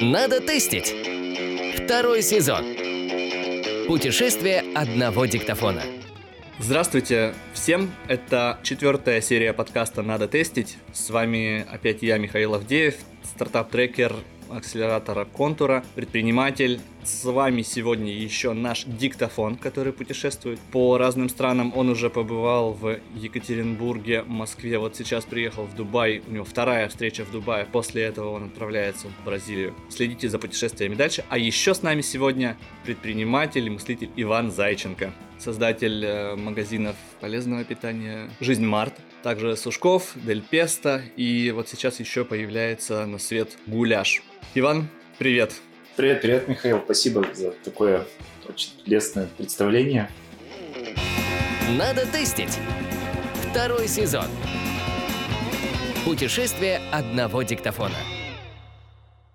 Надо тестить. Второй сезон. Путешествие одного диктофона. Здравствуйте всем, это четвертая серия подкаста «Надо тестить». С вами опять я, Михаил Авдеев, стартап-трекер акселератора Контура, предприниматель. С вами сегодня еще наш диктофон, который путешествует по разным странам. Он уже побывал в Екатеринбурге, Москве, вот сейчас приехал в Дубай. У него вторая встреча в Дубае. После этого он отправляется в Бразилию. Следите за путешествиями дальше. А еще с нами сегодня предприниматель и мыслитель Иван Зайченко, создатель э, магазинов полезного питания «Жизнь Март», также Сушков, Дель Песто, и вот сейчас еще появляется на свет гуляш. Иван, привет. Привет, привет, Михаил. Спасибо за такое очень лестное представление. Надо тестить. Второй сезон. Путешествие одного диктофона.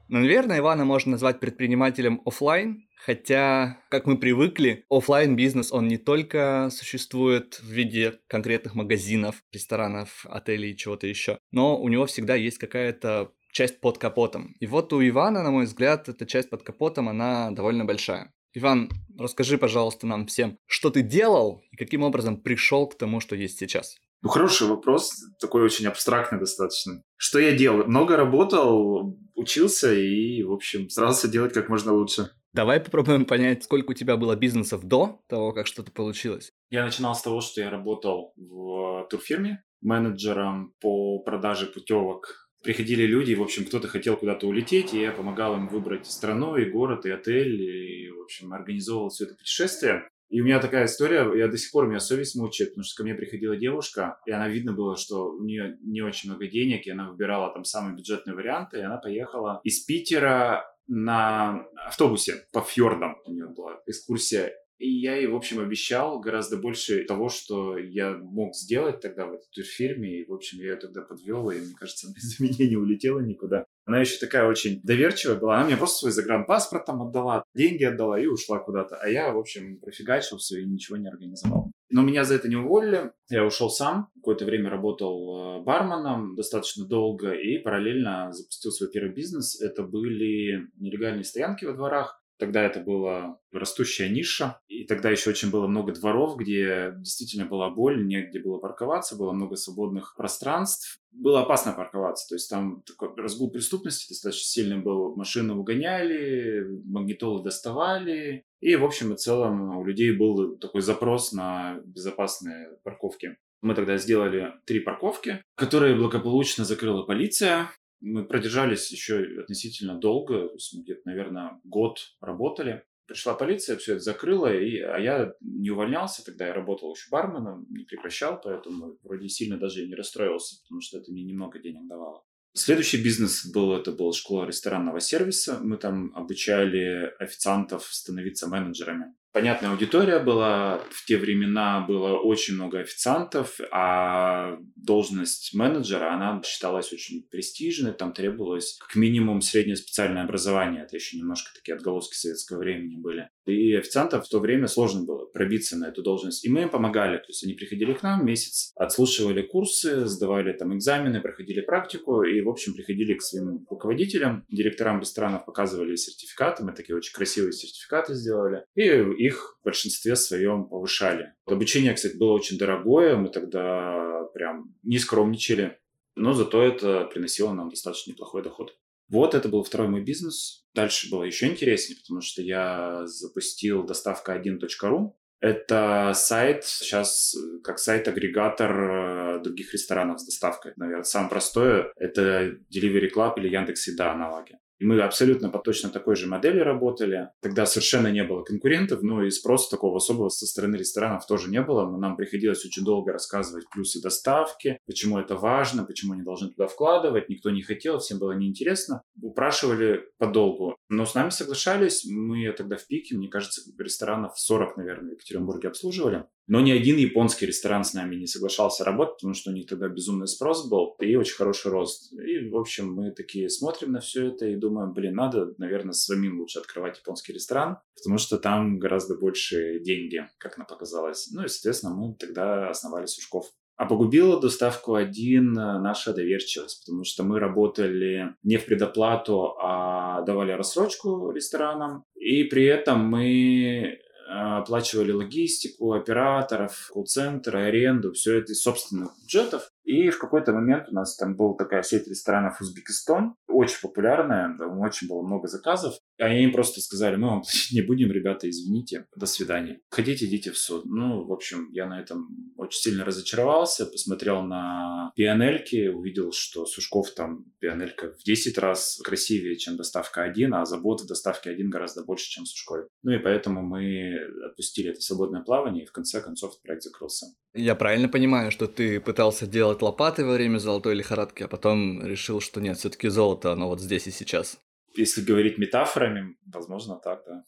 Ну, наверное, Ивана можно назвать предпринимателем офлайн, хотя, как мы привыкли, офлайн бизнес он не только существует в виде конкретных магазинов, ресторанов, отелей и чего-то еще, но у него всегда есть какая-то часть под капотом. И вот у Ивана, на мой взгляд, эта часть под капотом, она довольно большая. Иван, расскажи, пожалуйста, нам всем, что ты делал и каким образом пришел к тому, что есть сейчас. Ну, хороший вопрос, такой очень абстрактный достаточно. Что я делал? Много работал, учился и, в общем, старался делать как можно лучше. Давай попробуем понять, сколько у тебя было бизнесов до того, как что-то получилось. Я начинал с того, что я работал в турфирме менеджером по продаже путевок. Приходили люди, в общем, кто-то хотел куда-то улететь, и я помогал им выбрать страну, и город, и отель, и, в общем, организовывал все это путешествие. И у меня такая история, я до сих пор, меня совесть мучает, потому что ко мне приходила девушка, и она видно было, что у нее не очень много денег, и она выбирала там самые бюджетные варианты, и она поехала из Питера на автобусе по фьордам. У нее была экскурсия. И я ей, в общем, обещал гораздо больше того, что я мог сделать тогда в этой фирме. И, в общем, я ее тогда подвел, и, мне кажется, она из меня не улетела никуда. Она еще такая очень доверчивая была. Она мне просто свой загранпаспорт там отдала, деньги отдала и ушла куда-то. А я, в общем, профигачился и ничего не организовал. Но меня за это не уволили. Я ушел сам. Какое-то время работал э, барменом достаточно долго и параллельно запустил свой первый бизнес. Это были нелегальные стоянки во дворах. Тогда это была растущая ниша, и тогда еще очень было много дворов, где действительно была боль, негде было парковаться, было много свободных пространств. Было опасно парковаться, то есть там такой разгул преступности достаточно сильный был. Машины угоняли, магнитолы доставали, и в общем и целом у людей был такой запрос на безопасные парковки. Мы тогда сделали три парковки, которые благополучно закрыла полиция. Мы продержались еще относительно долго, то есть мы где-то, наверное, год работали. Пришла полиция, все это закрыла, и, а я не увольнялся, тогда я работал еще барменом, не прекращал, поэтому вроде сильно даже и не расстроился, потому что это мне немного денег давало. Следующий бизнес был, это была школа ресторанного сервиса. Мы там обучали официантов становиться менеджерами понятная аудитория была. В те времена было очень много официантов, а должность менеджера, она считалась очень престижной. Там требовалось как минимум среднее специальное образование. Это еще немножко такие отголоски советского времени были. И официантам в то время сложно было пробиться на эту должность. И мы им помогали. То есть они приходили к нам месяц, отслушивали курсы, сдавали там экзамены, проходили практику и, в общем, приходили к своим руководителям, директорам ресторанов показывали сертификаты. Мы такие очень красивые сертификаты сделали. И их в большинстве своем повышали. Обучение, кстати, было очень дорогое. Мы тогда прям не скромничали. Но зато это приносило нам достаточно неплохой доход. Вот это был второй мой бизнес. Дальше было еще интереснее, потому что я запустил доставка1.ру. Это сайт, сейчас как сайт-агрегатор э, других ресторанов с доставкой. Наверное, самое простое – это Delivery Club или Яндекс.Еда аналоги. И мы абсолютно по точно такой же модели работали. Тогда совершенно не было конкурентов, но и спроса такого особого со стороны ресторанов тоже не было. Нам приходилось очень долго рассказывать плюсы доставки, почему это важно, почему они должны туда вкладывать. Никто не хотел, всем было неинтересно. Упрашивали подолгу. Но с нами соглашались. Мы тогда в пике, мне кажется, ресторанов 40, наверное, в Екатеринбурге обслуживали. Но ни один японский ресторан с нами не соглашался работать, потому что у них тогда безумный спрос был и очень хороший рост. И, в общем, мы такие смотрим на все это и думаем, блин, надо, наверное, самим лучше открывать японский ресторан, потому что там гораздо больше деньги, как нам показалось. Ну и, соответственно, мы тогда основали Сушков. А погубила доставку один э, наша доверчивость, потому что мы работали не в предоплату, а давали рассрочку ресторанам. И при этом мы оплачивали логистику, операторов, колл-центр, аренду, все это из собственных бюджетов. И в какой-то момент у нас там была такая сеть ресторанов Узбекистан, очень популярная, там очень было много заказов. А они им просто сказали, мы вам платить не будем, ребята, извините, до свидания. Хотите, идите в суд. Ну, в общем, я на этом очень сильно разочаровался, посмотрел на пианельки, увидел, что Сушков там пианелька в 10 раз красивее, чем доставка 1, а забот в доставке 1 гораздо больше, чем в Сушкове. Ну и поэтому мы отпустили это свободное плавание, и в конце концов проект закрылся. Я правильно понимаю, что ты пытался делать лопаты во время золотой лихорадки, а потом решил, что нет, все-таки золото, оно вот здесь и сейчас. Если говорить метафорами, возможно, так, да.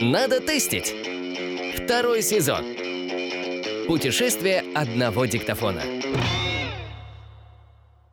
Надо тестить. Второй сезон. Путешествие одного диктофона.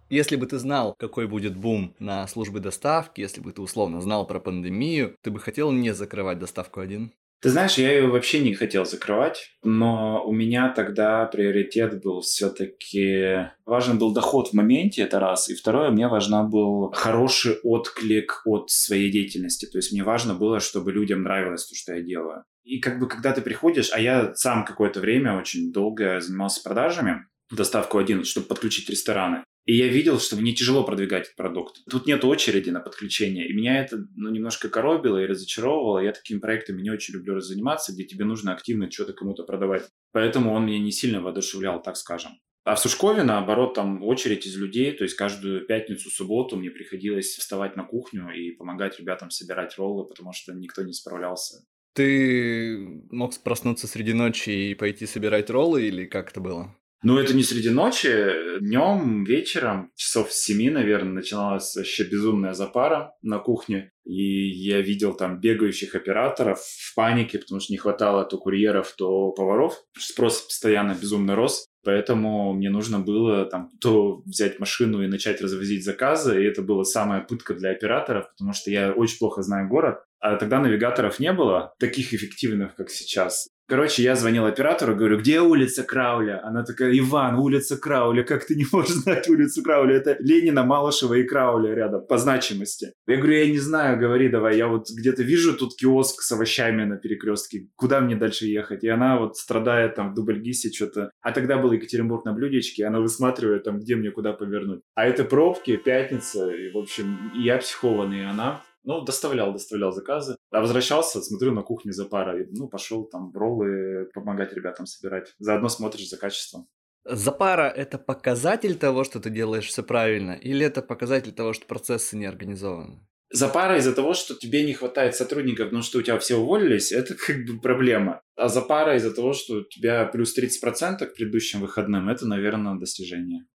Если бы ты знал, какой будет бум на службы доставки, если бы ты условно знал про пандемию, ты бы хотел не закрывать доставку один? Ты знаешь, я ее вообще не хотел закрывать, но у меня тогда приоритет был все-таки... Важен был доход в моменте, это раз. И второе, мне важен был хороший отклик от своей деятельности. То есть мне важно было, чтобы людям нравилось то, что я делаю. И как бы когда ты приходишь, а я сам какое-то время очень долго занимался продажами, доставку один, чтобы подключить рестораны. И я видел, что мне тяжело продвигать этот продукт. Тут нет очереди на подключение. И меня это ну, немножко коробило и разочаровывало. Я такими проектами не очень люблю заниматься, где тебе нужно активно что-то кому-то продавать. Поэтому он меня не сильно воодушевлял, так скажем. А в Сушкове, наоборот, там очередь из людей, то есть каждую пятницу, субботу мне приходилось вставать на кухню и помогать ребятам собирать роллы, потому что никто не справлялся. Ты мог проснуться среди ночи и пойти собирать роллы или как это было? Ну, это не среди ночи. Днем, вечером, часов с семи, наверное, начиналась вообще безумная запара на кухне. И я видел там бегающих операторов в панике, потому что не хватало то курьеров, то поваров. Спрос постоянно безумно рос. Поэтому мне нужно было там то взять машину и начать развозить заказы, и это была самая пытка для операторов, потому что я очень плохо знаю город, а тогда навигаторов не было, таких эффективных, как сейчас. Короче, я звонил оператору, говорю, где улица Крауля? Она такая, Иван, улица Крауля, как ты не можешь знать улицу Крауля? Это Ленина, Малышева и Крауля рядом по значимости. Я говорю, я не знаю, говори давай, я вот где-то вижу тут киоск с овощами на перекрестке, куда мне дальше ехать? И она вот страдает там в Дубльгисе что-то. А тогда был Екатеринбург на блюдечке, она высматривает там, где мне куда повернуть. А это пробки, пятница, и в общем, я психованный, и она. Ну, доставлял, доставлял заказы. А возвращался, смотрю на кухне за парой. Ну, пошел там роллы помогать ребятам собирать. Заодно смотришь за качеством. Запара – это показатель того, что ты делаешь все правильно, или это показатель того, что процессы не организованы? Запара из-за того, что тебе не хватает сотрудников, ну что у тебя все уволились, это как бы проблема. А запара из-за того, что у тебя плюс 30% к предыдущим выходным, это, наверное, достижение.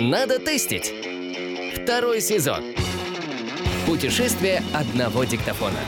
Надо тестить. Второй сезон. Путешествие одного диктофона.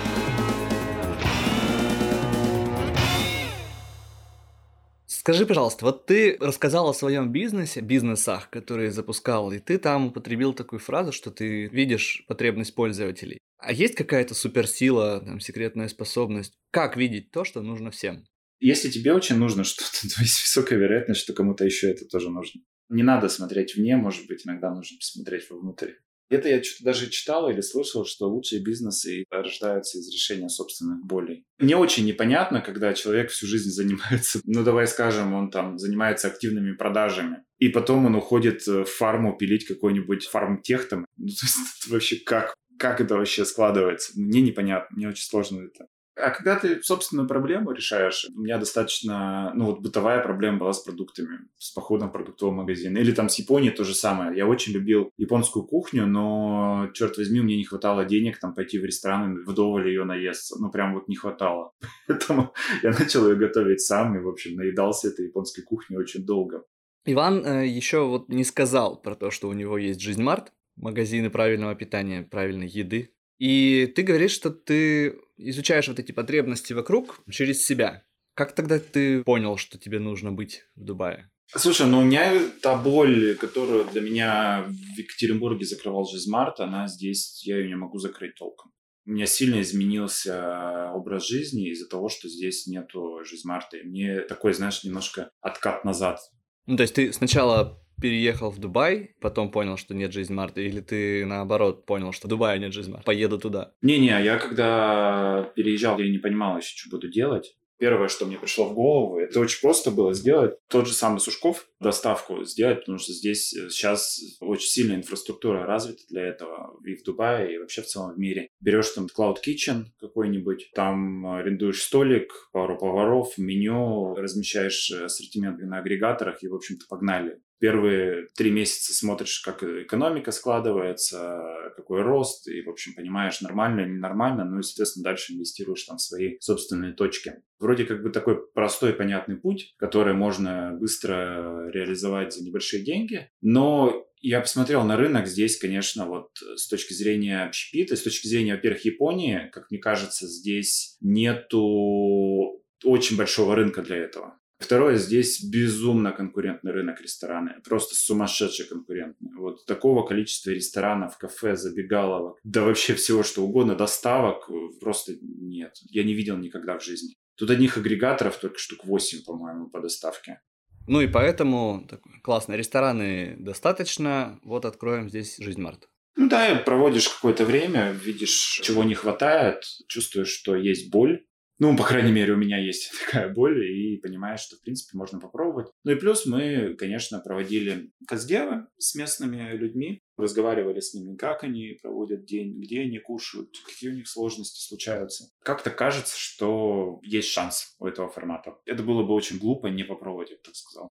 Скажи, пожалуйста, вот ты рассказал о своем бизнесе, бизнесах, которые запускал, и ты там употребил такую фразу, что ты видишь потребность пользователей. А есть какая-то суперсила, там, секретная способность? Как видеть то, что нужно всем? Если тебе очень нужно что-то, то есть высокая вероятность, что кому-то еще это тоже нужно. Не надо смотреть вне, может быть, иногда нужно посмотреть вовнутрь. Где-то я что-то даже читал или слышал, что лучшие бизнесы рождаются из решения собственных болей. Мне очень непонятно, когда человек всю жизнь занимается, ну давай скажем, он там занимается активными продажами, и потом он уходит в фарму пилить какой-нибудь фармтех там. Ну, то есть вообще как? Как это вообще складывается? Мне непонятно, мне очень сложно это а когда ты собственную проблему решаешь, у меня достаточно, ну вот бытовая проблема была с продуктами, с походом в продуктовый магазин. Или там с Японией то же самое. Я очень любил японскую кухню, но, черт возьми, мне не хватало денег там пойти в ресторан и вдоволь ее наесться. Ну прям вот не хватало. Поэтому я начал ее готовить сам и, в общем, наедался этой японской кухней очень долго. Иван э, еще вот не сказал про то, что у него есть Жизнь Март, магазины правильного питания, правильной еды. И ты говоришь, что ты изучаешь вот эти потребности вокруг через себя. Как тогда ты понял, что тебе нужно быть в Дубае? Слушай, ну у меня та боль, которую для меня в Екатеринбурге закрывал Жизмарт, она здесь, я ее не могу закрыть толком. У меня сильно изменился образ жизни из-за того, что здесь нету жизмарта. И мне такой, знаешь, немножко откат назад. Ну, то есть ты сначала переехал в Дубай, потом понял, что нет жизнь Марта, или ты наоборот понял, что в Дубае нет жизнь Марта, поеду туда? Не-не, я когда переезжал, я не понимал еще, что буду делать. Первое, что мне пришло в голову, это очень просто было сделать тот же самый Сушков, доставку сделать, потому что здесь сейчас очень сильная инфраструктура развита для этого и в Дубае, и вообще в целом в мире. Берешь там Cloud Kitchen какой-нибудь, там арендуешь столик, пару поваров, меню, размещаешь ассортимент на агрегаторах и, в общем-то, погнали первые три месяца смотришь, как экономика складывается, какой рост, и, в общем, понимаешь, нормально или ненормально, ну и, соответственно, дальше инвестируешь там свои собственные точки. Вроде как бы такой простой, понятный путь, который можно быстро реализовать за небольшие деньги, но я посмотрел на рынок здесь, конечно, вот с точки зрения общепита, с точки зрения, во-первых, Японии, как мне кажется, здесь нету очень большого рынка для этого. Второе, здесь безумно конкурентный рынок рестораны, просто сумасшедший конкурентный. Вот такого количества ресторанов, кафе, забегаловок, да вообще всего что угодно, доставок просто нет. Я не видел никогда в жизни. Тут одних агрегаторов только штук 8, по-моему, по доставке. Ну и поэтому так, классно, рестораны достаточно, вот откроем здесь жизнь Марта. Ну да, проводишь какое-то время, видишь, чего не хватает, чувствуешь, что есть боль, ну, по крайней мере, у меня есть такая боль, и понимаешь, что, в принципе, можно попробовать. Ну и плюс мы, конечно, проводили каздевы с местными людьми, разговаривали с ними, как они проводят день, где они кушают, какие у них сложности случаются. Как-то кажется, что есть шанс у этого формата. Это было бы очень глупо не попробовать, я бы так сказал.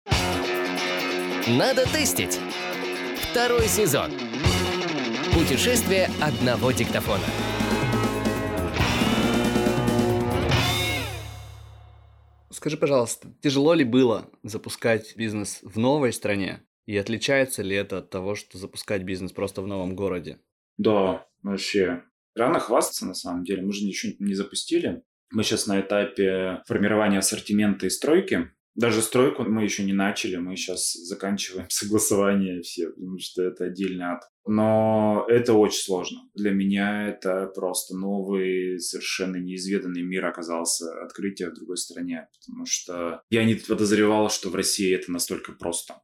Надо тестить. Второй сезон. Путешествие одного диктофона. Скажи, пожалуйста, тяжело ли было запускать бизнес в новой стране? И отличается ли это от того, что запускать бизнес просто в новом городе? Да, вообще. Рано хвастаться, на самом деле. Мы же ничего не запустили. Мы сейчас на этапе формирования ассортимента и стройки. Даже стройку мы еще не начали, мы сейчас заканчиваем согласование все, потому что это отдельный ад. Но это очень сложно. Для меня это просто новый, совершенно неизведанный мир оказался, открытие в другой стране. Потому что я не подозревал, что в России это настолько просто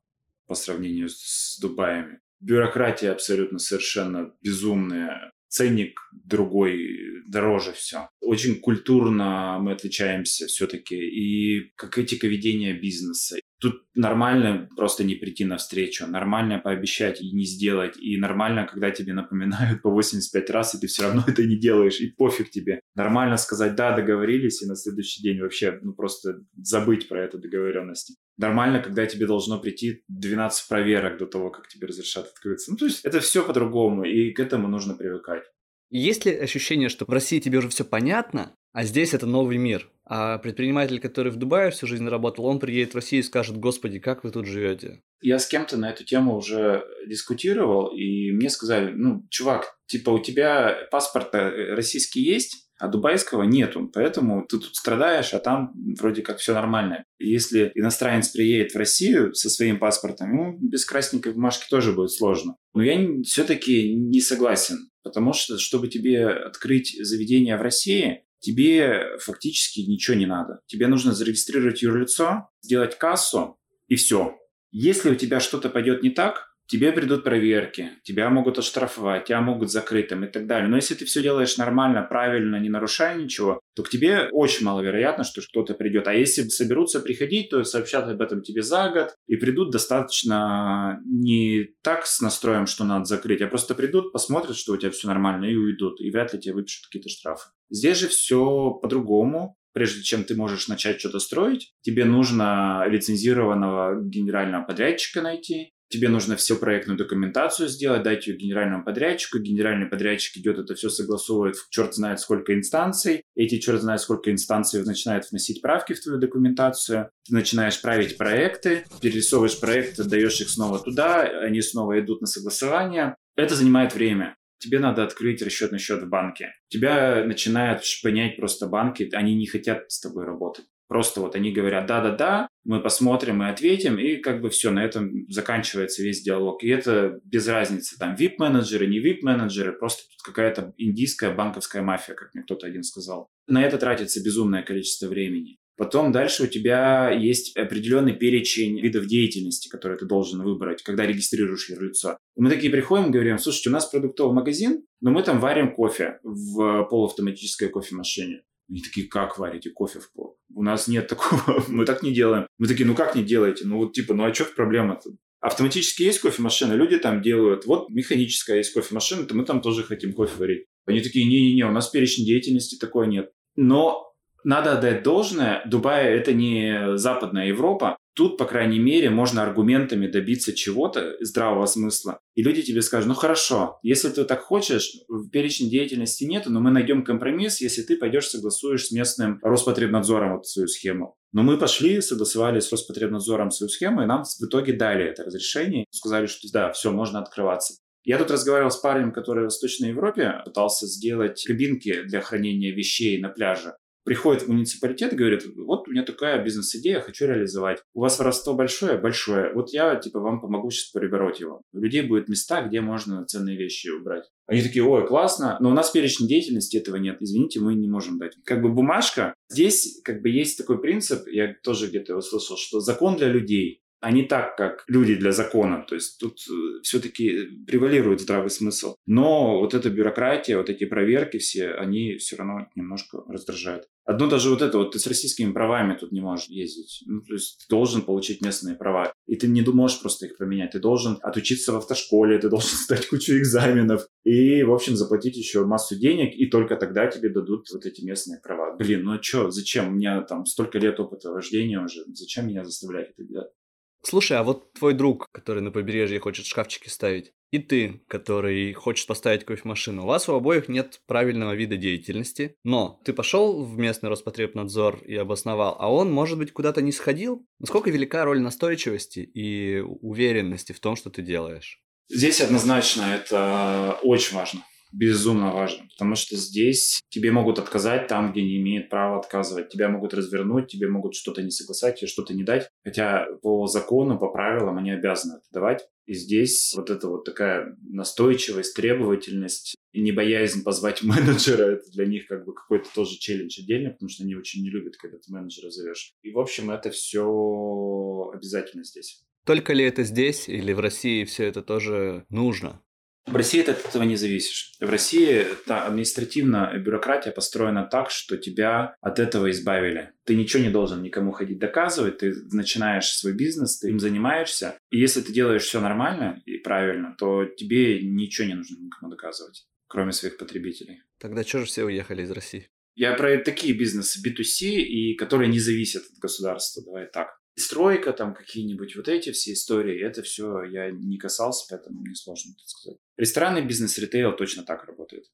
по сравнению с Дубаями. Бюрократия абсолютно совершенно безумная ценник другой, дороже все. Очень культурно мы отличаемся все-таки. И как этика ведения бизнеса. Тут нормально просто не прийти на встречу, нормально пообещать и не сделать, и нормально, когда тебе напоминают по 85 раз, и ты все равно это не делаешь, и пофиг тебе. Нормально сказать «да, договорились», и на следующий день вообще ну, просто забыть про эту договоренность. Нормально, когда тебе должно прийти 12 проверок до того, как тебе разрешат открыться. Ну, то есть это все по-другому, и к этому нужно привыкать. Есть ли ощущение, что в России тебе уже все понятно, а здесь это новый мир? А предприниматель, который в Дубае всю жизнь работал, он приедет в Россию и скажет, господи, как вы тут живете? Я с кем-то на эту тему уже дискутировал, и мне сказали, ну, чувак, типа у тебя паспорт российский есть, а дубайского нету, поэтому ты тут страдаешь, а там вроде как все нормально. Если иностранец приедет в Россию со своим паспортом, ему без красненькой бумажки тоже будет сложно. Но я все-таки не согласен, потому что, чтобы тебе открыть заведение в России, тебе фактически ничего не надо. Тебе нужно зарегистрировать юрлицо, сделать кассу и все. Если у тебя что-то пойдет не так, тебе придут проверки, тебя могут оштрафовать, тебя могут закрыть там и так далее. Но если ты все делаешь нормально, правильно, не нарушая ничего, то к тебе очень маловероятно, что кто-то придет. А если соберутся приходить, то сообщат об этом тебе за год и придут достаточно не так с настроем, что надо закрыть, а просто придут, посмотрят, что у тебя все нормально и уйдут. И вряд ли тебе выпишут какие-то штрафы. Здесь же все по-другому прежде чем ты можешь начать что-то строить, тебе нужно лицензированного генерального подрядчика найти, тебе нужно всю проектную документацию сделать, дать ее генеральному подрядчику, генеральный подрядчик идет это все согласовывает черт знает сколько инстанций, эти черт знает сколько инстанций начинают вносить правки в твою документацию, ты начинаешь править проекты, перерисовываешь проекты, даешь их снова туда, они снова идут на согласование. Это занимает время тебе надо открыть расчетный счет в банке. Тебя начинают шпынять просто банки, они не хотят с тобой работать. Просто вот они говорят «да-да-да», мы посмотрим и ответим, и как бы все, на этом заканчивается весь диалог. И это без разницы, там, VIP-менеджеры, не VIP-менеджеры, просто тут какая-то индийская банковская мафия, как мне кто-то один сказал. На это тратится безумное количество времени. Потом дальше у тебя есть определенный перечень видов деятельности, которые ты должен выбрать, когда регистрируешь юрлицо. И мы такие приходим и говорим, слушайте, у нас продуктовый магазин, но мы там варим кофе в полуавтоматической кофемашине. Они такие, как варите кофе в пол? У нас нет такого, мы так не делаем. Мы такие, ну как не делаете? Ну вот типа, ну а что проблема-то? Автоматически есть кофемашина, люди там делают. Вот механическая есть кофемашина, то мы там тоже хотим кофе варить. Они такие, не-не-не, у нас перечень деятельности такой нет. Но надо отдать должное, Дубай это не Западная Европа. Тут, по крайней мере, можно аргументами добиться чего-то здравого смысла. И люди тебе скажут, ну хорошо, если ты так хочешь, в перечне деятельности нету, но мы найдем компромисс, если ты пойдешь согласуешь с местным Роспотребнадзором вот свою схему. Но мы пошли, согласовали с Роспотребнадзором свою схему, и нам в итоге дали это разрешение. Сказали, что да, все, можно открываться. Я тут разговаривал с парнем, который в Восточной Европе пытался сделать кабинки для хранения вещей на пляже приходит в муниципалитет и говорит, вот у меня такая бизнес-идея, хочу реализовать. У вас воровство большое? Большое. Вот я, типа, вам помогу сейчас перебороть его. У людей будут места, где можно ценные вещи убрать. Они такие, ой, классно, но у нас перечень деятельности этого нет. Извините, мы не можем дать. Как бы бумажка. Здесь как бы есть такой принцип, я тоже где-то услышал, что закон для людей а не так, как люди для закона. То есть тут э, все-таки превалирует здравый смысл. Но вот эта бюрократия, вот эти проверки все, они все равно немножко раздражают. Одно даже вот это, вот ты с российскими правами тут не можешь ездить. Ну, то есть ты должен получить местные права. И ты не можешь просто их променять. Ты должен отучиться в автошколе, ты должен сдать кучу экзаменов. И, в общем, заплатить еще массу денег, и только тогда тебе дадут вот эти местные права. Блин, ну а что, зачем? У меня там столько лет опыта вождения уже. Зачем меня заставлять это делать? Слушай, а вот твой друг, который на побережье хочет шкафчики ставить, и ты, который хочет поставить кофемашину, у вас у обоих нет правильного вида деятельности, но ты пошел в местный Роспотребнадзор и обосновал, а он, может быть, куда-то не сходил? Насколько велика роль настойчивости и уверенности в том, что ты делаешь? Здесь однозначно это очень важно безумно важно, потому что здесь тебе могут отказать там, где не имеют права отказывать. Тебя могут развернуть, тебе могут что-то не согласать, тебе что-то не дать. Хотя по закону, по правилам они обязаны это давать. И здесь вот эта вот такая настойчивость, требовательность и не боязнь позвать менеджера, это для них как бы какой-то тоже челлендж отдельно, потому что они очень не любят, когда ты менеджера зовешь. И, в общем, это все обязательно здесь. Только ли это здесь или в России все это тоже нужно? В России ты от этого не зависишь. В России та административная бюрократия построена так, что тебя от этого избавили. Ты ничего не должен никому ходить доказывать, ты начинаешь свой бизнес, ты им занимаешься. И если ты делаешь все нормально и правильно, то тебе ничего не нужно никому доказывать, кроме своих потребителей. Тогда что же все уехали из России? Я про такие бизнесы B2C, и которые не зависят от государства, давай так стройка, там какие-нибудь вот эти все истории, это все я не касался, поэтому мне сложно это сказать. Ресторанный бизнес, ритейл точно так работает.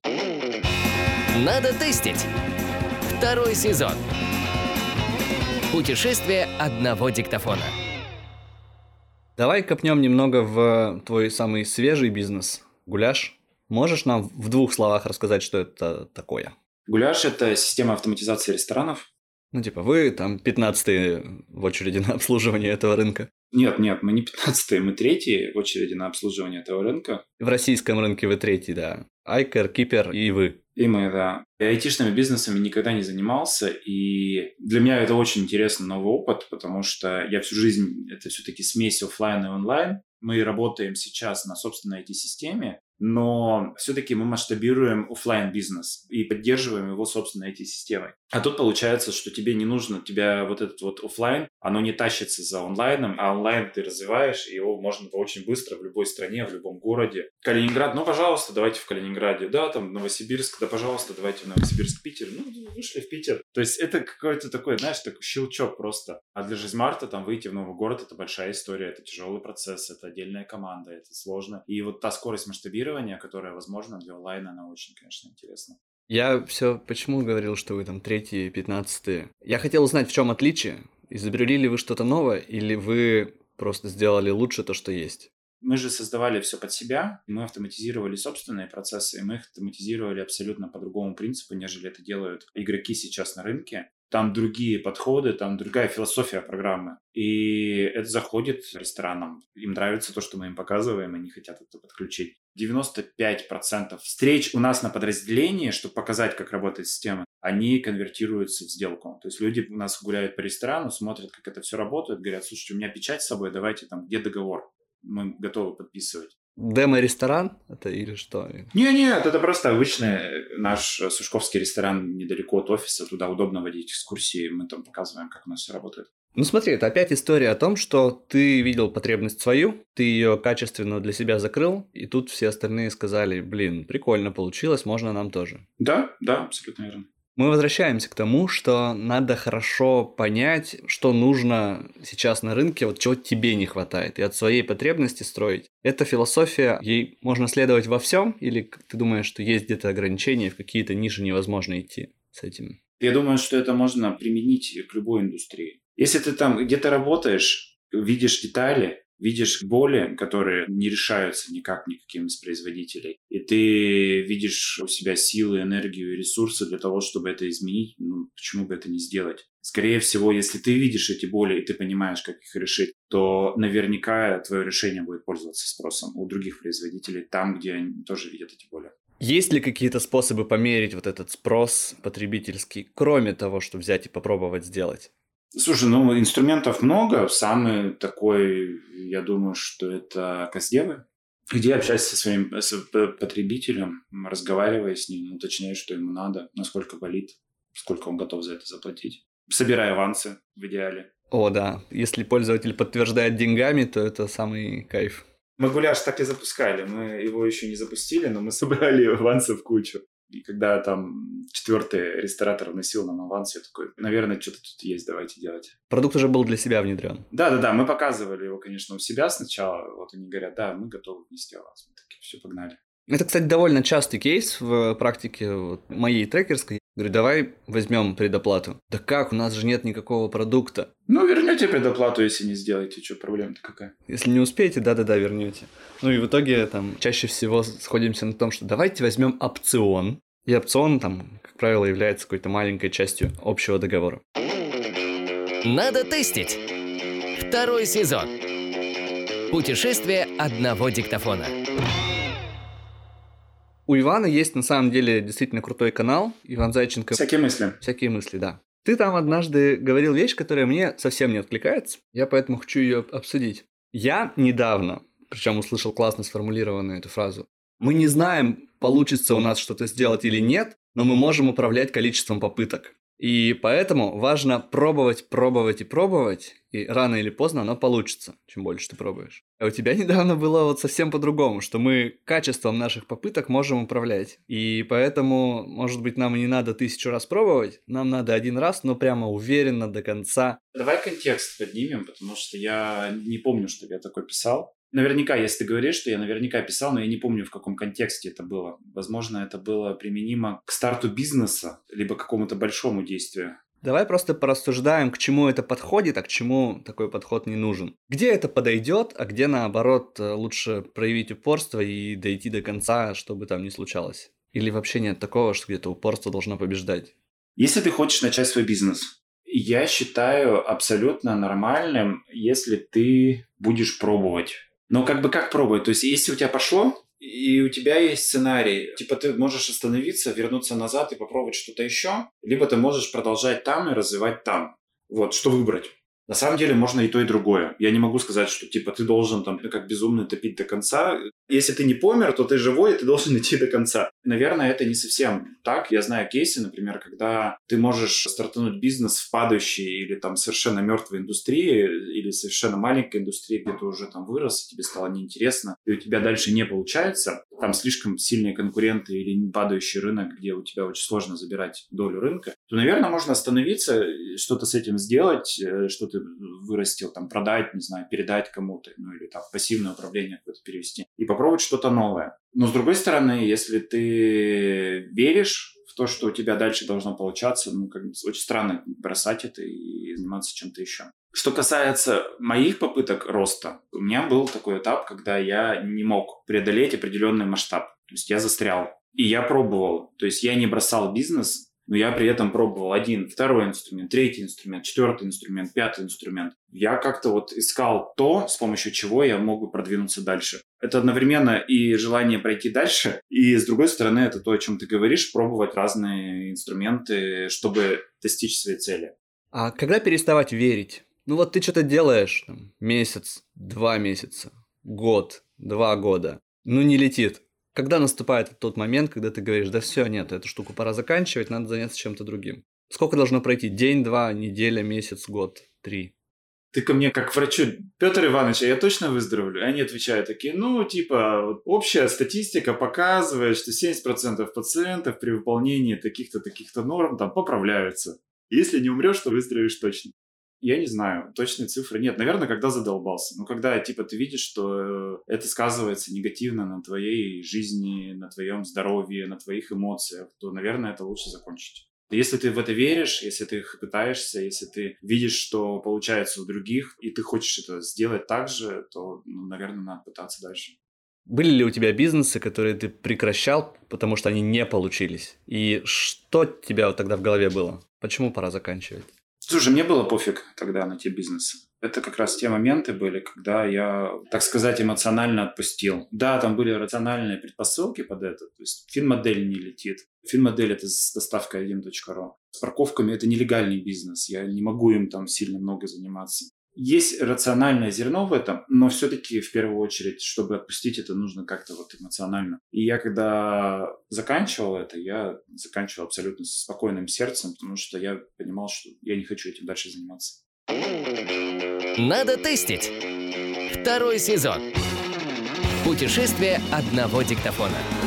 Надо тестить. Второй сезон. Путешествие одного диктофона. Давай копнем немного в твой самый свежий бизнес, гуляш. Можешь нам в двух словах рассказать, что это такое? Гуляш – это система автоматизации ресторанов. Ну, типа, вы там 15 в очереди на обслуживание этого рынка. Нет, нет, мы не 15 мы третьи в очереди на обслуживание этого рынка. В российском рынке вы третий, да. Айкер, Кипер и вы. И мы, да. Я айтишными бизнесами никогда не занимался, и для меня это очень интересный новый опыт, потому что я всю жизнь, это все-таки смесь офлайн и онлайн. Мы работаем сейчас на собственной IT-системе, но все-таки мы масштабируем офлайн бизнес и поддерживаем его, собственно, этой системой. А тут получается, что тебе не нужно, тебя вот этот вот офлайн, оно не тащится за онлайном, а онлайн ты развиваешь, и его можно очень быстро в любой стране, в любом городе. Калининград, ну, пожалуйста, давайте в Калининграде, да, там Новосибирск, да, пожалуйста, давайте в Новосибирск, Питер. Ну, вышли в Питер. То есть это какой-то такой, знаешь, такой щелчок просто. А для Жизмарта там выйти в новый город, это большая история, это тяжелый процесс, это отдельная команда, это сложно. И вот та скорость масштабирования масштабирование, которое возможно для онлайна, она очень, конечно, интересна. Я все почему говорил, что вы там третьи, пятнадцатые. Я хотел узнать, в чем отличие. Изобрели ли вы что-то новое, или вы просто сделали лучше то, что есть? Мы же создавали все под себя, мы автоматизировали собственные процессы, и мы их автоматизировали абсолютно по другому принципу, нежели это делают игроки сейчас на рынке. Там другие подходы, там другая философия программы. И это заходит ресторанам. Им нравится то, что мы им показываем, они хотят это подключить. 95% встреч у нас на подразделении, чтобы показать, как работает система, они конвертируются в сделку. То есть люди у нас гуляют по ресторану, смотрят, как это все работает, говорят, слушайте, у меня печать с собой, давайте там, где договор? Мы готовы подписывать. Демо-ресторан это или что? Не-нет, это просто обычный наш сушковский ресторан недалеко от офиса. Туда удобно водить экскурсии. Мы там показываем, как у нас все работает. Ну смотри, это опять история о том, что ты видел потребность свою, ты ее качественно для себя закрыл, и тут все остальные сказали, блин, прикольно получилось, можно нам тоже. Да, да, абсолютно верно. Мы возвращаемся к тому, что надо хорошо понять, что нужно сейчас на рынке, вот чего тебе не хватает, и от своей потребности строить. Эта философия, ей можно следовать во всем, или ты думаешь, что есть где-то ограничения, в какие-то ниши невозможно идти с этим? Я думаю, что это можно применить к любой индустрии. Если ты там где-то работаешь, видишь детали, видишь боли, которые не решаются никак никаким из производителей, и ты видишь у себя силы, энергию и ресурсы для того, чтобы это изменить, ну, почему бы это не сделать? Скорее всего, если ты видишь эти боли и ты понимаешь, как их решить, то наверняка твое решение будет пользоваться спросом у других производителей там, где они тоже видят эти боли. Есть ли какие-то способы померить вот этот спрос потребительский, кроме того, что взять и попробовать сделать? Слушай, ну инструментов много. Самый такой, я думаю, что это Каздевы, где общайся со своим с потребителем, разговаривая с ним, уточняя, что ему надо, насколько болит, сколько он готов за это заплатить. Собирая авансы в идеале. О, да. Если пользователь подтверждает деньгами, то это самый кайф. Мы гуляш так и запускали. Мы его еще не запустили, но мы собрали авансы в кучу. И когда там четвертый ресторатор вносил нам аванс, я такой, наверное, что-то тут есть, давайте делать. Продукт уже был для себя внедрен. Да-да-да, мы показывали его, конечно, у себя сначала. Вот они говорят, да, мы готовы внести аванс. Мы такие, все, погнали. Это, кстати, довольно частый кейс в практике вот, моей трекерской. Говорю, давай возьмем предоплату. Да как, у нас же нет никакого продукта. Ну, вернете предоплату, если не сделаете. Что, проблема-то какая? Если не успеете, да-да-да, вернете. Ну и в итоге там чаще всего сходимся на том, что давайте возьмем опцион. И опцион там, как правило, является какой-то маленькой частью общего договора. Надо тестить. Второй сезон. Путешествие одного диктофона. У Ивана есть на самом деле действительно крутой канал. Иван Зайченко. Всякие мысли. Всякие мысли, да. Ты там однажды говорил вещь, которая мне совсем не откликается. Я поэтому хочу ее обсудить. Я недавно, причем услышал классно сформулированную эту фразу. Мы не знаем, получится у нас что-то сделать или нет, но мы можем управлять количеством попыток. И поэтому важно пробовать, пробовать и пробовать, и рано или поздно оно получится, чем больше ты пробуешь. А у тебя недавно было вот совсем по-другому, что мы качеством наших попыток можем управлять. И поэтому, может быть, нам не надо тысячу раз пробовать, нам надо один раз, но прямо уверенно до конца. Давай контекст поднимем, потому что я не помню, что я такой писал. Наверняка, если ты говоришь, что я наверняка писал, но я не помню, в каком контексте это было. Возможно, это было применимо к старту бизнеса, либо к какому-то большому действию. Давай просто порассуждаем, к чему это подходит, а к чему такой подход не нужен. Где это подойдет, а где наоборот лучше проявить упорство и дойти до конца, чтобы там не случалось. Или вообще нет такого, что где-то упорство должно побеждать. Если ты хочешь начать свой бизнес, я считаю абсолютно нормальным, если ты будешь пробовать но как бы как пробовать? То есть если у тебя пошло, и у тебя есть сценарий, типа ты можешь остановиться, вернуться назад и попробовать что-то еще, либо ты можешь продолжать там и развивать там. Вот, что выбрать? На самом деле можно и то, и другое. Я не могу сказать, что типа ты должен там как безумно топить до конца. Если ты не помер, то ты живой, и ты должен идти до конца. Наверное, это не совсем так. Я знаю кейсы, например, когда ты можешь стартануть бизнес в падающей или там совершенно мертвой индустрии, или совершенно маленькой индустрии, где ты уже там вырос, и тебе стало неинтересно, и у тебя дальше не получается, там слишком сильные конкуренты или падающий рынок, где у тебя очень сложно забирать долю рынка, то, наверное, можно остановиться, что-то с этим сделать, э, что-то вырастил, там, продать, не знаю, передать кому-то, ну, или там пассивное управление какое-то перевести, и попробовать что-то новое. Но, с другой стороны, если ты веришь в то, что у тебя дальше должно получаться, ну, как бы очень странно бросать это и заниматься чем-то еще. Что касается моих попыток роста, у меня был такой этап, когда я не мог преодолеть определенный масштаб. То есть я застрял. И я пробовал. То есть я не бросал бизнес, но я при этом пробовал один, второй инструмент, третий инструмент, четвертый инструмент, пятый инструмент. Я как-то вот искал то, с помощью чего я могу продвинуться дальше. Это одновременно и желание пройти дальше, и с другой стороны это то, о чем ты говоришь, пробовать разные инструменты, чтобы достичь своей цели. А когда переставать верить? Ну вот ты что-то делаешь, там, месяц, два месяца, год, два года, ну не летит. Когда наступает тот момент, когда ты говоришь, да все, нет, эту штуку пора заканчивать, надо заняться чем-то другим. Сколько должно пройти? День, два, неделя, месяц, год, три? Ты ко мне как врачу, Петр Иванович, а я точно выздоровлю? Они отвечают такие, ну, типа, общая статистика показывает, что 70% пациентов при выполнении таких-то, таких-то норм там поправляются. Если не умрешь, то выздоровеешь точно. Я не знаю, точной цифры нет. Наверное, когда задолбался. Но когда, типа, ты видишь, что э, это сказывается негативно на твоей жизни, на твоем здоровье, на твоих эмоциях, то, наверное, это лучше закончить. Если ты в это веришь, если ты пытаешься, если ты видишь, что получается у других, и ты хочешь это сделать так же, то, ну, наверное, надо пытаться дальше. Были ли у тебя бизнесы, которые ты прекращал, потому что они не получились? И что у тебя тогда в голове было? Почему пора заканчивать? Слушай, мне было пофиг тогда на те бизнесы. Это как раз те моменты были, когда я, так сказать, эмоционально отпустил. Да, там были рациональные предпосылки под это. То есть финмодель не летит. Финмодель – это с доставкой 1.ru. С парковками – это нелегальный бизнес. Я не могу им там сильно много заниматься. Есть рациональное зерно в этом, но все-таки в первую очередь, чтобы отпустить это, нужно как-то вот эмоционально. И я когда заканчивал это, я заканчивал абсолютно со спокойным сердцем, потому что я понимал, что я не хочу этим дальше заниматься. Надо тестить. Второй сезон. Путешествие одного диктофона.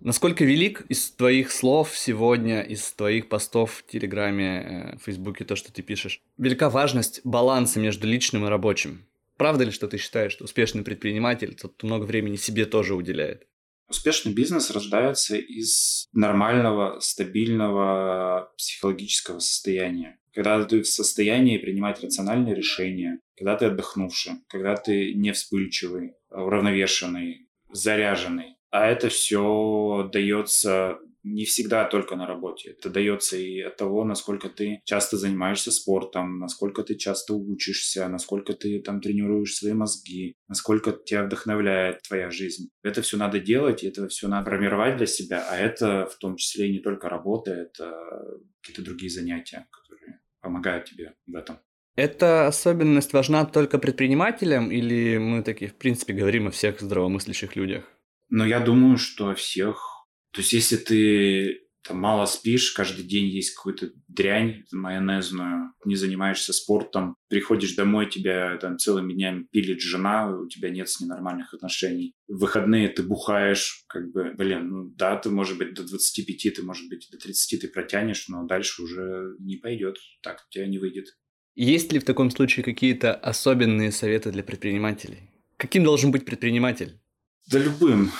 Насколько велик из твоих слов сегодня, из твоих постов в Телеграме, э, в Фейсбуке, то, что ты пишешь, велика важность баланса между личным и рабочим? Правда ли, что ты считаешь, что успешный предприниматель тот много времени себе тоже уделяет? Успешный бизнес рождается из нормального, стабильного психологического состояния. Когда ты в состоянии принимать рациональные решения, когда ты отдохнувший, когда ты не вспыльчивый, уравновешенный, заряженный. А это все дается не всегда только на работе. Это дается и от того, насколько ты часто занимаешься спортом, насколько ты часто учишься, насколько ты там тренируешь свои мозги, насколько тебя вдохновляет твоя жизнь. Это все надо делать, и это все надо формировать для себя, а это в том числе не только работа, это какие-то другие занятия, которые помогают тебе в этом. Эта особенность важна только предпринимателям или мы такие, в принципе, говорим о всех здравомыслящих людях? Но я думаю, что всех... То есть, если ты там, мало спишь, каждый день есть какую-то дрянь майонезную, не занимаешься спортом, приходишь домой, тебя там целыми днями пилит жена, у тебя нет с ней нормальных отношений. В выходные ты бухаешь, как бы, блин, ну да, ты, может быть, до 25, ты, может быть, до 30 ты протянешь, но дальше уже не пойдет, так у тебя не выйдет. Есть ли в таком случае какие-то особенные советы для предпринимателей? Каким должен быть предприниматель? Да любым.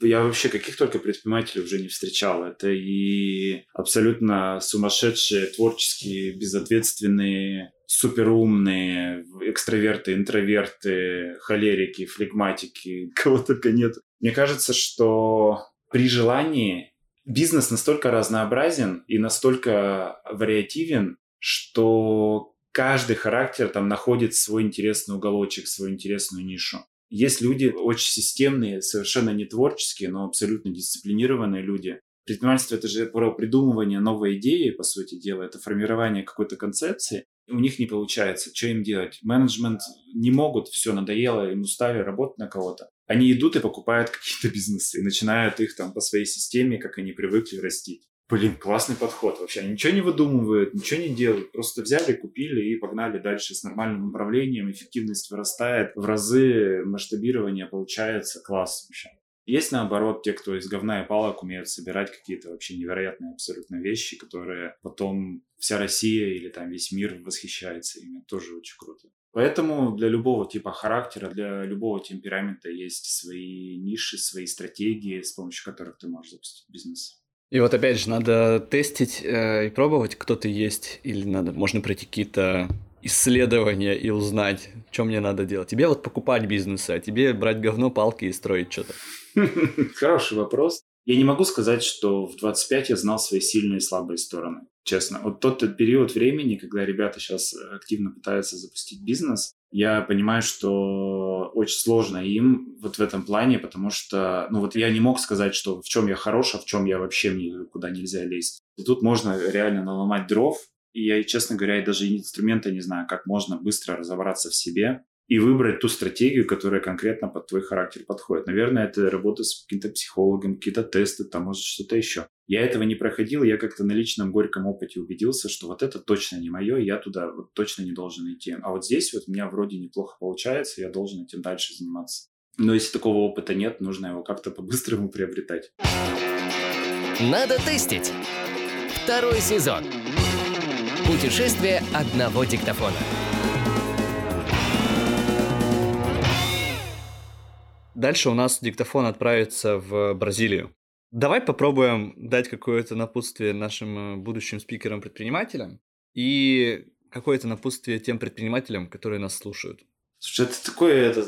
Я вообще каких только предпринимателей уже не встречал. Это и абсолютно сумасшедшие, творческие, безответственные, суперумные, экстраверты, интроверты, холерики, флегматики, кого только нет. Мне кажется, что при желании бизнес настолько разнообразен и настолько вариативен, что каждый характер там находит свой интересный уголочек, свою интересную нишу. Есть люди очень системные, совершенно не творческие, но абсолютно дисциплинированные люди. Предпринимательство – это же про придумывание новой идеи, по сути дела, это формирование какой-то концепции. У них не получается. Что им делать? Менеджмент не могут, все надоело, им устали работать на кого-то. Они идут и покупают какие-то бизнесы и начинают их там по своей системе, как они привыкли растить. Блин, классный подход вообще. Ничего не выдумывают, ничего не делают. Просто взяли, купили и погнали дальше с нормальным управлением. Эффективность вырастает в разы, масштабирование получается. Класс вообще. Есть, наоборот, те, кто из говна и палок умеют собирать какие-то вообще невероятные абсолютно вещи, которые потом вся Россия или там весь мир восхищается ими. Тоже очень круто. Поэтому для любого типа характера, для любого темперамента есть свои ниши, свои стратегии, с помощью которых ты можешь запустить бизнес. И вот опять же, надо тестить э, и пробовать, кто ты есть, или надо, можно пройти какие-то исследования и узнать, что мне надо делать? Тебе вот покупать бизнесы, а тебе брать говно, палки и строить что-то? Хороший вопрос. Я не могу сказать, что в 25 я знал свои сильные и слабые стороны. Честно. Вот тот период времени, когда ребята сейчас активно пытаются запустить бизнес, я понимаю, что очень сложно им вот в этом плане, потому что, ну вот я не мог сказать, что в чем я хорош, а в чем я вообще никуда нельзя лезть. И тут можно реально наломать дров, и я, честно говоря, даже инструмента не знаю, как можно быстро разобраться в себе и выбрать ту стратегию, которая конкретно под твой характер подходит. Наверное, это работа с каким-то психологом, какие-то тесты, там, может, что-то еще. Я этого не проходил, я как-то на личном горьком опыте убедился, что вот это точно не мое, я туда вот точно не должен идти. А вот здесь вот у меня вроде неплохо получается, я должен этим дальше заниматься. Но если такого опыта нет, нужно его как-то по-быстрому приобретать. Надо тестить. Второй сезон. Путешествие одного диктофона. Дальше у нас диктофон отправится в Бразилию. Давай попробуем дать какое-то напутствие нашим э, будущим спикерам-предпринимателям и какое-то напутствие тем предпринимателям, которые нас слушают. Слушай, это такое, это,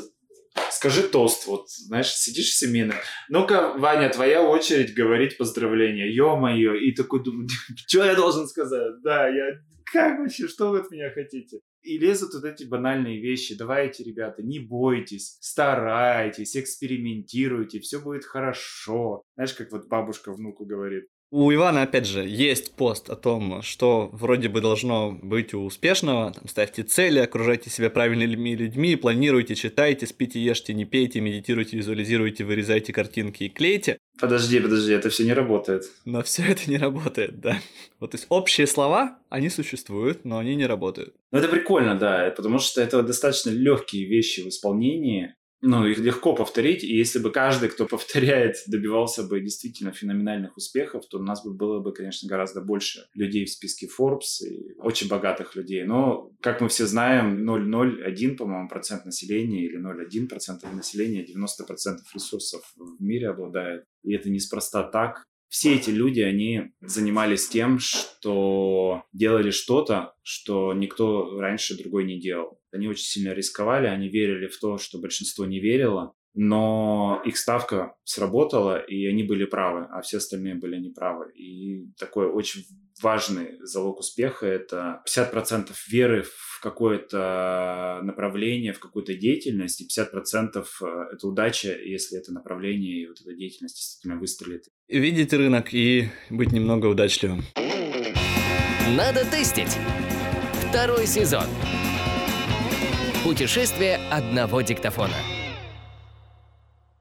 скажи тост, вот, знаешь, сидишь в семейном. Ну-ка, Ваня, твоя очередь говорить поздравления. Ё-моё. И такой думаю, что я должен сказать? Да, я... Как вообще, что вы от меня хотите? И лезут вот эти банальные вещи. Давайте, ребята, не бойтесь, старайтесь, экспериментируйте, все будет хорошо. Знаешь, как вот бабушка внуку говорит. У Ивана, опять же, есть пост о том, что вроде бы должно быть у успешного. Там, ставьте цели, окружайте себя правильными людьми, планируйте, читайте, спите, ешьте, не пейте, медитируйте, визуализируйте, вырезайте картинки и клейте. Подожди, подожди, это все не работает. Но все это не работает, да. Вот то есть общие слова, они существуют, но они не работают. Ну это прикольно, да, потому что это достаточно легкие вещи в исполнении, ну, их легко повторить, и если бы каждый, кто повторяет, добивался бы действительно феноменальных успехов, то у нас бы было бы, конечно, гораздо больше людей в списке Forbes и очень богатых людей. Но, как мы все знаем, 0,01, по-моему, процент населения или 0,1 процент населения 90 процентов ресурсов в мире обладает. И это неспроста так все эти люди, они занимались тем, что делали что-то, что никто раньше другой не делал. Они очень сильно рисковали, они верили в то, что большинство не верило, но их ставка сработала, и они были правы, а все остальные были неправы. И такой очень важный залог успеха – это 50% веры в какое-то направление, в какую-то деятельность, и 50% э, это удача, если это направление и вот эта деятельность действительно выстрелит. Видеть рынок и быть немного удачливым. Надо тестить. Второй сезон. Путешествие одного диктофона.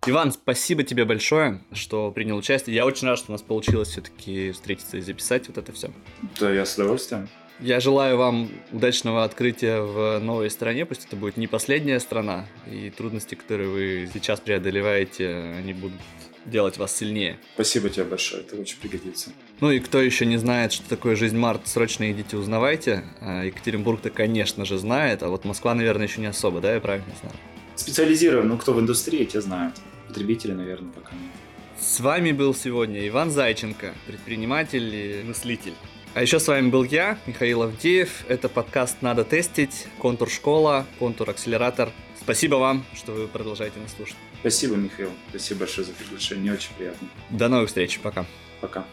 Иван, спасибо тебе большое, что принял участие. Я очень рад, что у нас получилось все-таки встретиться и записать вот это все. Да, я с удовольствием. Я желаю вам удачного открытия в новой стране. Пусть это будет не последняя страна, и трудности, которые вы сейчас преодолеваете, они будут делать вас сильнее. Спасибо тебе большое, это очень пригодится. Ну и кто еще не знает, что такое жизнь Март, срочно идите узнавайте. А Екатеринбург-то, конечно же, знает, а вот Москва, наверное, еще не особо, да, я правильно знаю? Специализирован, ну кто в индустрии, те знают. Потребители, наверное, пока нет. С вами был сегодня Иван Зайченко, предприниматель и мыслитель. А еще с вами был я, Михаил Авдеев. Это подкаст «Надо тестить», «Контур школа», «Контур акселератор». Спасибо вам, что вы продолжаете нас слушать. Спасибо, Михаил. Спасибо большое за приглашение. Очень приятно. До новых встреч. Пока. Пока.